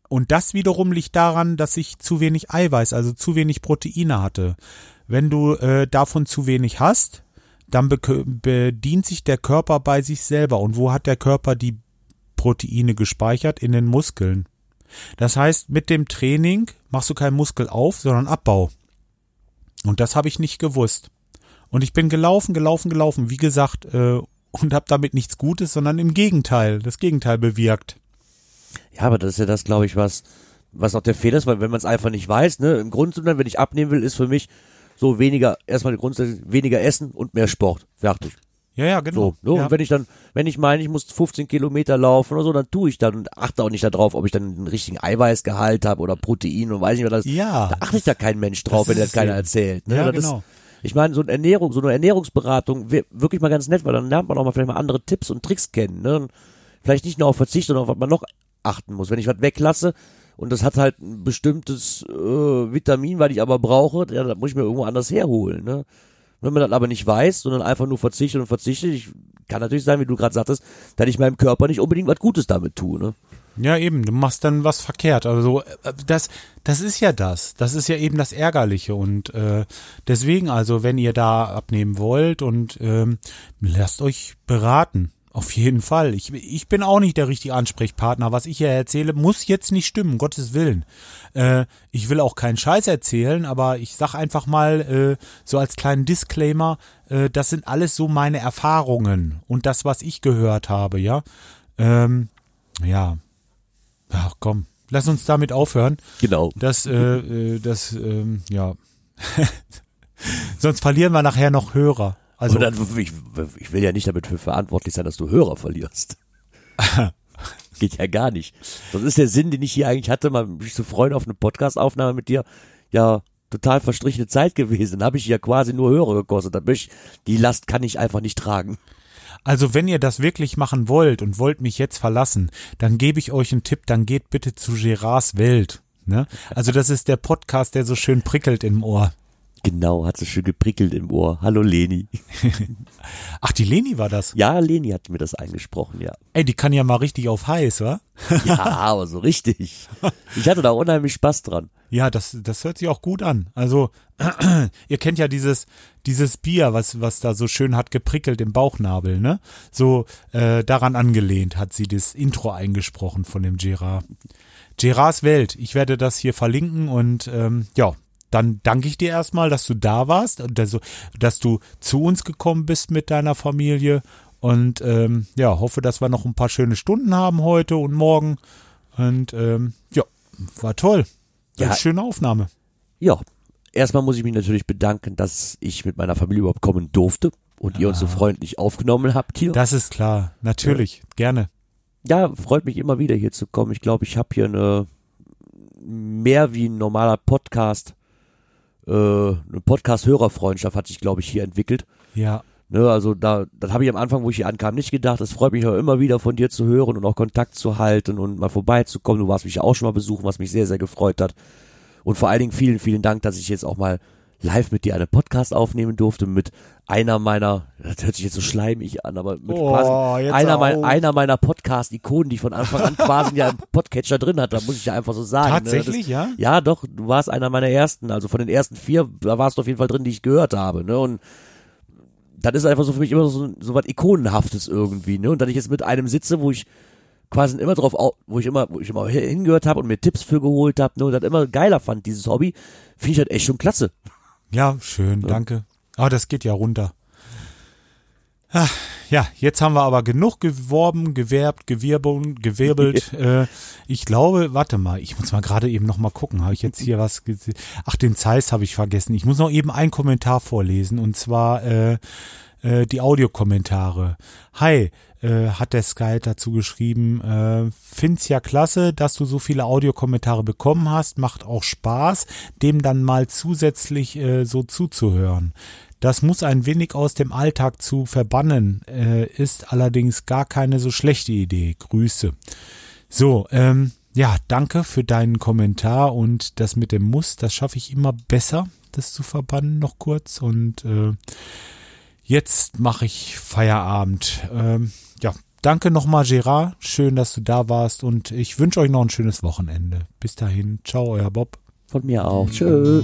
und das wiederum liegt daran, dass ich zu wenig Eiweiß, also zu wenig Proteine hatte. Wenn du äh, davon zu wenig hast, dann bedient sich der Körper bei sich selber. Und wo hat der Körper die Proteine gespeichert? In den Muskeln. Das heißt, mit dem Training machst du keinen Muskel auf, sondern Abbau. Und das habe ich nicht gewusst. Und ich bin gelaufen, gelaufen, gelaufen, wie gesagt, äh, [LAUGHS] und habe damit nichts Gutes, sondern im Gegenteil, das Gegenteil bewirkt. Ja, aber das ist ja das, glaube ich, was, was auch der Fehler ist, weil wenn man es einfach nicht weiß, ne, im Grunde, wenn ich abnehmen will, ist für mich so weniger, erstmal grundsätzlich weniger Essen und mehr Sport. Fertig. Ja, ja, genau. So, ne? ja. Und wenn ich dann, wenn ich meine, ich muss 15 Kilometer laufen oder so, dann tue ich dann und achte auch nicht darauf, ob ich dann einen richtigen Eiweißgehalt habe oder Protein und weiß nicht was das. Ja. Da achtet ja kein Mensch drauf, wenn das keiner eben. erzählt. Ne? Ja, das genau. Ist, ich meine, so eine Ernährung, so eine Ernährungsberatung wäre wirklich mal ganz nett, weil dann lernt man auch mal vielleicht mal andere Tipps und Tricks kennen. Ne? Und vielleicht nicht nur auf Verzicht, sondern auf was man noch achten muss. Wenn ich was weglasse und das hat halt ein bestimmtes äh, Vitamin, weil ich aber brauche, ja, das muss ich mir irgendwo anders herholen. Ne? Wenn man das aber nicht weiß, sondern einfach nur verzichtet und verzichtet, ich, kann natürlich sein, wie du gerade sagtest, dass ich meinem Körper nicht unbedingt was Gutes damit tue. Ne? Ja, eben, du machst dann was verkehrt. Also äh, das, das ist ja das. Das ist ja eben das Ärgerliche. Und äh, deswegen, also, wenn ihr da abnehmen wollt und ähm, lasst euch beraten. Auf jeden Fall. Ich, ich bin auch nicht der richtige Ansprechpartner. Was ich hier erzähle, muss jetzt nicht stimmen, Gottes Willen. Äh, ich will auch keinen Scheiß erzählen, aber ich sag einfach mal äh, so als kleinen Disclaimer, äh, das sind alles so meine Erfahrungen und das, was ich gehört habe, ja. Ähm, ja. Ach komm, lass uns damit aufhören. Genau. Das, äh, äh, das, ähm, ja. [LAUGHS] Sonst verlieren wir nachher noch Hörer. Also, dann, ich, ich will ja nicht damit für verantwortlich sein, dass du Hörer verlierst. [LAUGHS] Geht ja gar nicht. Das ist der Sinn, den ich hier eigentlich hatte, mal mich zu freuen auf eine Podcastaufnahme mit dir. Ja, total verstrichene Zeit gewesen. Dann habe ich ja quasi nur Hörer gekostet. Die Last kann ich einfach nicht tragen. Also wenn ihr das wirklich machen wollt und wollt mich jetzt verlassen, dann gebe ich euch einen Tipp, dann geht bitte zu Gerards Welt. Ne? Also das ist der Podcast, der so schön prickelt im Ohr. Genau, hat so schön geprickelt im Ohr. Hallo Leni. [LAUGHS] Ach, die Leni war das? Ja, Leni hat mir das eingesprochen, ja. Ey, die kann ja mal richtig auf heiß, wa? [LAUGHS] ja, aber so richtig. Ich hatte da unheimlich Spaß dran. Ja, das, das hört sich auch gut an. Also, [CLEARS THROAT] ihr kennt ja dieses, dieses Bier, was, was da so schön hat geprickelt im Bauchnabel, ne? So, äh, daran angelehnt hat sie das Intro eingesprochen von dem Gerard. Gerards Welt. Ich werde das hier verlinken und ähm, ja, dann danke ich dir erstmal, dass du da warst und dass, dass du zu uns gekommen bist mit deiner Familie. Und ähm, ja, hoffe, dass wir noch ein paar schöne Stunden haben heute und morgen. Und ähm, ja, war toll. Ja. Eine schöne Aufnahme. Ja, erstmal muss ich mich natürlich bedanken, dass ich mit meiner Familie überhaupt kommen durfte und ah. ihr uns so freundlich aufgenommen habt hier. Das ist klar, natürlich, ja. gerne. Ja, freut mich immer wieder hier zu kommen. Ich glaube, ich habe hier eine mehr wie ein normaler Podcast äh, eine Podcast-Hörerfreundschaft hat sich, glaube ich, hier entwickelt. Ja. Ne, also da, das habe ich am Anfang, wo ich hier ankam, nicht gedacht. Es freut mich auch immer wieder von dir zu hören und auch Kontakt zu halten und mal vorbeizukommen. Du warst mich ja auch schon mal besuchen, was mich sehr, sehr gefreut hat. Und vor allen Dingen vielen, vielen Dank, dass ich jetzt auch mal live mit dir einen Podcast aufnehmen durfte mit einer meiner, das hört sich jetzt so schleimig an, aber mit oh, quasi einer, mein, einer meiner Podcast-Ikonen, die ich von Anfang an quasi ja [LAUGHS] im Podcatcher drin hatte, muss ich ja einfach so sagen. Tatsächlich, ne? das, ja? Ja, doch, du warst einer meiner ersten, also von den ersten vier, da warst du auf jeden Fall drin, die ich gehört habe, ne, und das ist einfach so für mich immer so, so was Ikonenhaftes irgendwie, ne, und dass ich jetzt mit einem sitze, wo ich quasi immer drauf, wo ich immer, wo ich immer hingehört habe und mir Tipps für geholt habe, ne, und das immer geiler fand, dieses Hobby, finde ich halt echt schon klasse. Ja, schön, ja. danke. Aber oh, das geht ja runter. Ach, ja, jetzt haben wir aber genug geworben, gewerbt, gewirbelt, gewirbelt. [LAUGHS] äh, ich glaube, warte mal, ich muss mal gerade eben noch mal gucken. Habe ich jetzt hier was gesehen? Ach, den Zeiss habe ich vergessen. Ich muss noch eben einen Kommentar vorlesen und zwar äh, äh, die Audiokommentare. Hi, äh, hat der Sky dazu geschrieben, äh, find's ja klasse, dass du so viele Audiokommentare bekommen hast, macht auch Spaß, dem dann mal zusätzlich äh, so zuzuhören. Das muss ein wenig aus dem Alltag zu verbannen, äh, ist allerdings gar keine so schlechte Idee. Grüße. So, ähm, ja, danke für deinen Kommentar und das mit dem Muss, das schaffe ich immer besser. das zu verbannen, noch kurz. Und äh, jetzt mache ich Feierabend. Ähm, danke nochmal, Gerard. Schön, dass du da warst. Und ich wünsche euch noch ein schönes Wochenende. Bis dahin. Ciao, euer Bob. Von mir auch. Tschö.